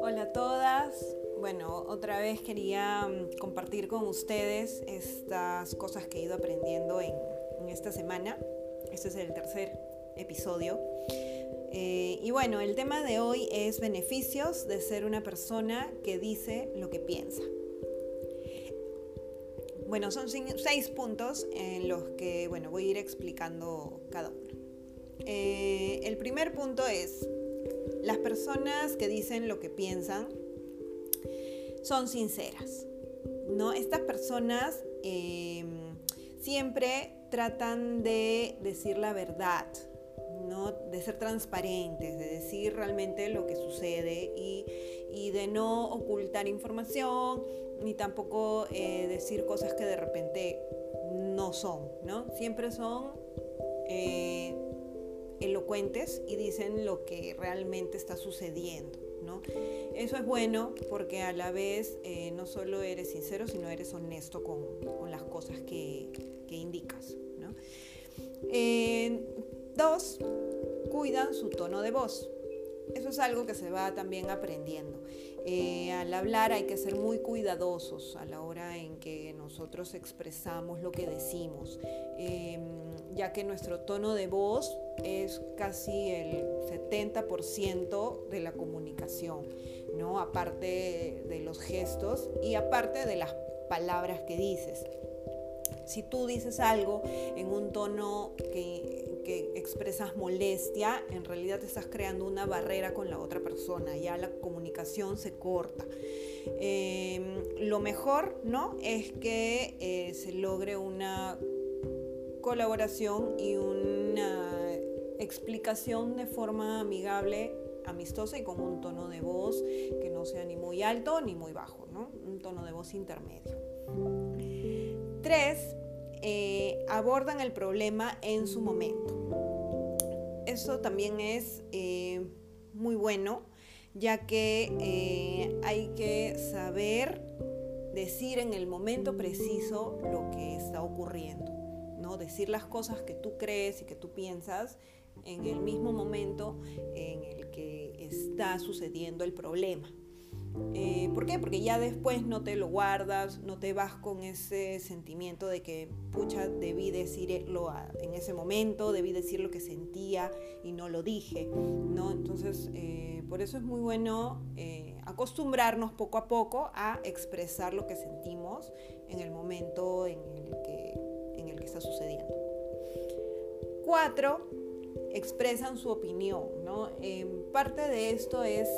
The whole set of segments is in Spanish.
Hola a todas. Bueno, otra vez quería mm, compartir con ustedes estas cosas que he ido aprendiendo en, esta semana. Este es el tercer episodio. Eh, y bueno, el tema de hoy es beneficios de ser una persona que dice lo que piensa. Bueno, son seis puntos en los que bueno, voy a ir explicando cada uno. Eh, el primer punto es, las personas que dicen lo que piensan son sinceras. ¿no? Estas personas em, siempre tratan de decir la verdad, ¿no? de ser transparentes, de decir realmente lo que sucede y, y de no ocultar información ni tampoco eh, decir cosas que de repente no son, ¿no? Siempre son eh, elocuentes y dicen lo que realmente está sucediendo, ¿no? Eso es bueno porque a la vez eh, no solo eres sincero, sino eres honesto con, las cosas que, que indicas, ¿no? dos, cuidan su tono de voz. Eso es algo que se va también aprendiendo. Eh, al hablar hay que ser muy cuidadosos a la hora en que nosotros expresamos lo que decimos, em, ya que nuestro tono de voz es casi el 70% de la comunicación, ¿no? aparte de los gestos y aparte de las palabras que dices. Si tú dices algo en un tono que, expresas molestia, en realidad te estás creando una barrera con la otra persona, ya la comunicación se corta. Em, lo mejor, ¿no? Es que eh, se logre una colaboración y una explicación de forma amigable, amistosa y con un tono de voz que no sea ni muy alto ni muy bajo, ¿no? Un tono de voz intermedio. Tres, eh, abordan el problema en su momento. Eso también es eh, muy bueno, ya que eh, hay que saber decir en el momento preciso lo que está ocurriendo, ¿no? Decir las cosas que tú crees y que tú piensas en el mismo momento en el que está sucediendo el problema. Eh, ¿Por qué? Porque ya después no te lo guardas, no te vas con ese sentimiento de que, pucha, debí decirlo en ese momento, debí decir lo que sentía y no lo dije, ¿no? Entonces, eh, por eso es muy bueno eh, acostumbrarnos poco a poco a expresar lo que sentimos en el momento en el que, en el que está sucediendo. Cuatro, expresan su opinión, ¿no? parte de esto es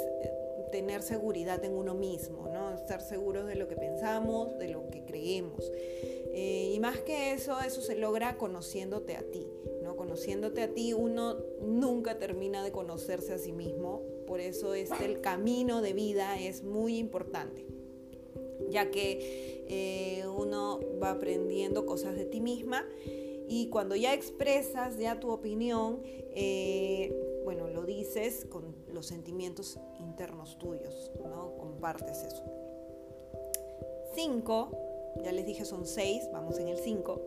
tener seguridad en uno mismo, ¿no? estar seguros de lo que pensamos, de lo que creemos. Eh, y más que eso, eso se logra conociéndote a ti. ¿no? Conociéndote a ti, uno nunca termina de conocerse a sí mismo. Por eso este, el camino de vida es muy importante, ya que eh, uno va aprendiendo cosas de ti misma y cuando ya expresas ya tu opinión, eh, bueno, lo dices con los sentimientos internos tuyos, ¿no? Compartes eso. Cinco, ya les dije son seis, vamos en el cinco,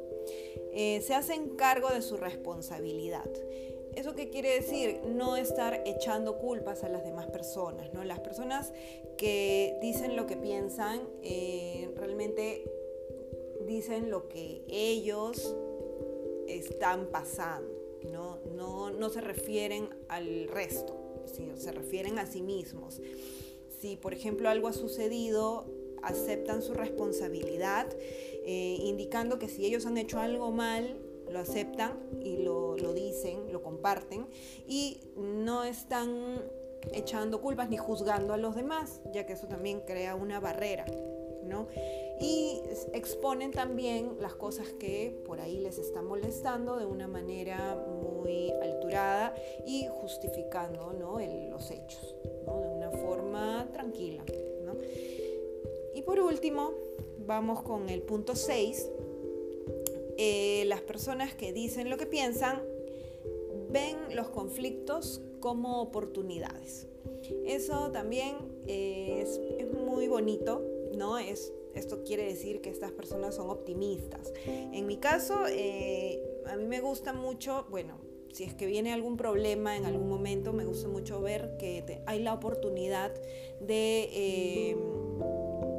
eh, se hacen cargo de su responsabilidad. ¿Eso qué quiere decir? No estar echando culpas a las demás personas, ¿no? Las personas que dicen lo que piensan, eh, realmente dicen lo que ellos están pasando, ¿no? No, no se refieren al resto se refieren a sí mismos. Si, por ejemplo, algo ha sucedido, aceptan su responsabilidad, eh, indicando que si ellos han hecho algo mal, lo aceptan y lo, lo dicen, lo comparten, y no están echando culpas ni juzgando a los demás, ya que eso también crea una barrera. Y exponen también las cosas que por ahí les están molestando de una manera muy alturada y justificando los hechos, de una forma tranquila. Y por último, vamos con el punto 6. Eh, las personas que dicen lo que piensan ven los conflictos como oportunidades. Eso también es, es muy bonito ¿no? Es, esto quiere decir que estas personas son optimistas. En mi caso, eh, a mí me gusta mucho, bueno, si es que viene algún problema en algún momento, me gusta mucho ver que hay la oportunidad de eh,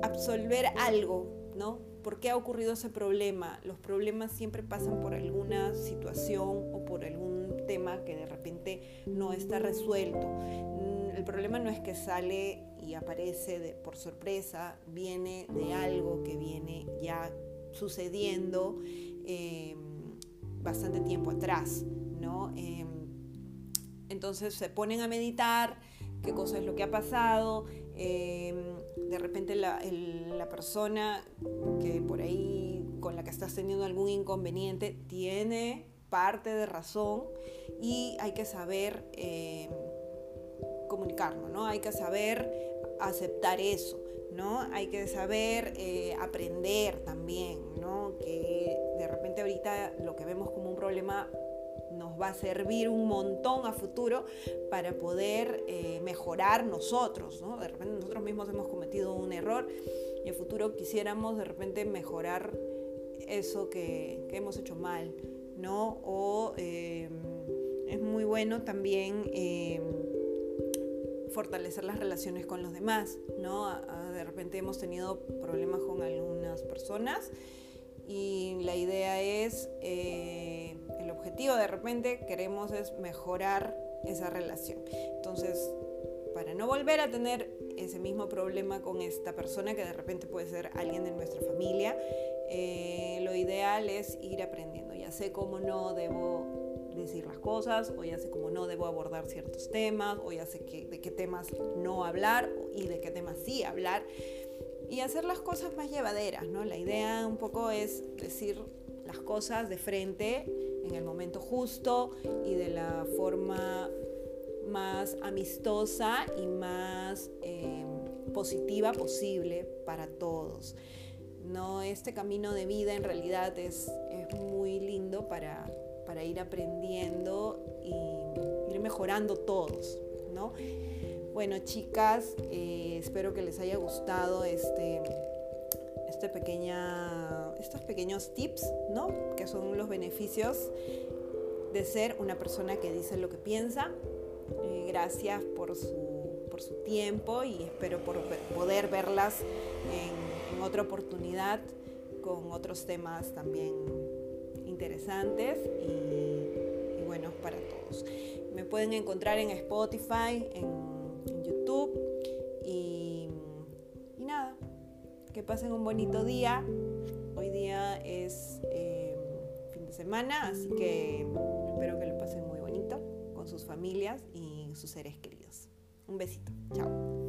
absolver algo, ¿no? ¿Por qué ha ocurrido ese problema? Los problemas siempre pasan por alguna situación o por algún tema que de repente no está resuelto. Mm, el problema no es que sale y aparece por sorpresa, viene de algo que viene ya sucediendo em, bastante tiempo atrás, ¿no? Em, entonces se ponen a meditar qué cosa es lo que ha pasado, em, de repente la, la, persona que por ahí con la que estás teniendo algún inconveniente tiene parte de razón y hay que saber comunicarlo, ¿no? Hay que saber aceptar eso, ¿no? Hay que saber eh, aprender también, ¿no? Que de repente ahorita lo que vemos como un problema nos va a servir un montón a futuro para poder eh, mejorar nosotros, ¿no? De repente nosotros mismos hemos cometido un error y a futuro quisiéramos de repente mejorar eso que, hemos hecho mal, ¿no? O eh, es muy bueno también fortalecer las relaciones con los demás, ¿no? De repente hemos tenido problemas con algunas personas y la idea es, eh, el objetivo de repente queremos es mejorar esa relación. Entonces, para no volver a tener ese mismo problema con esta persona, que de repente puede ser alguien de nuestra familia, eh, lo ideal es ir aprendiendo. Ya sé cómo no debo decir las cosas, o ya sé cómo no debo abordar ciertos temas, o ya sé de qué temas no hablar y de qué temas sí hablar, y hacer las cosas más llevaderas, ¿no? La idea un poco es decir las cosas de frente en el momento justo y de la forma más amistosa y más em, positiva posible para todos. No, este camino de vida en realidad es, es muy lindo para, para ir aprendiendo y ir mejorando todos, ¿no? Bueno, chicas, eh, espero que les haya gustado este, este pequeña, estos pequeños tips, ¿no? Que son los beneficios de ser una persona que dice lo que piensa. Eh, gracias por su, por su tiempo y espero por poder verlas en, en otra oportunidad con otros temas también interesantes y, buenos para todos. Me pueden encontrar en Spotify, en, YouTube y, nada, que pasen un bonito día. Hoy día es eh, fin de semana, así que espero que lo pasen muy bonito con sus familias y sus seres queridos. Un besito, chao.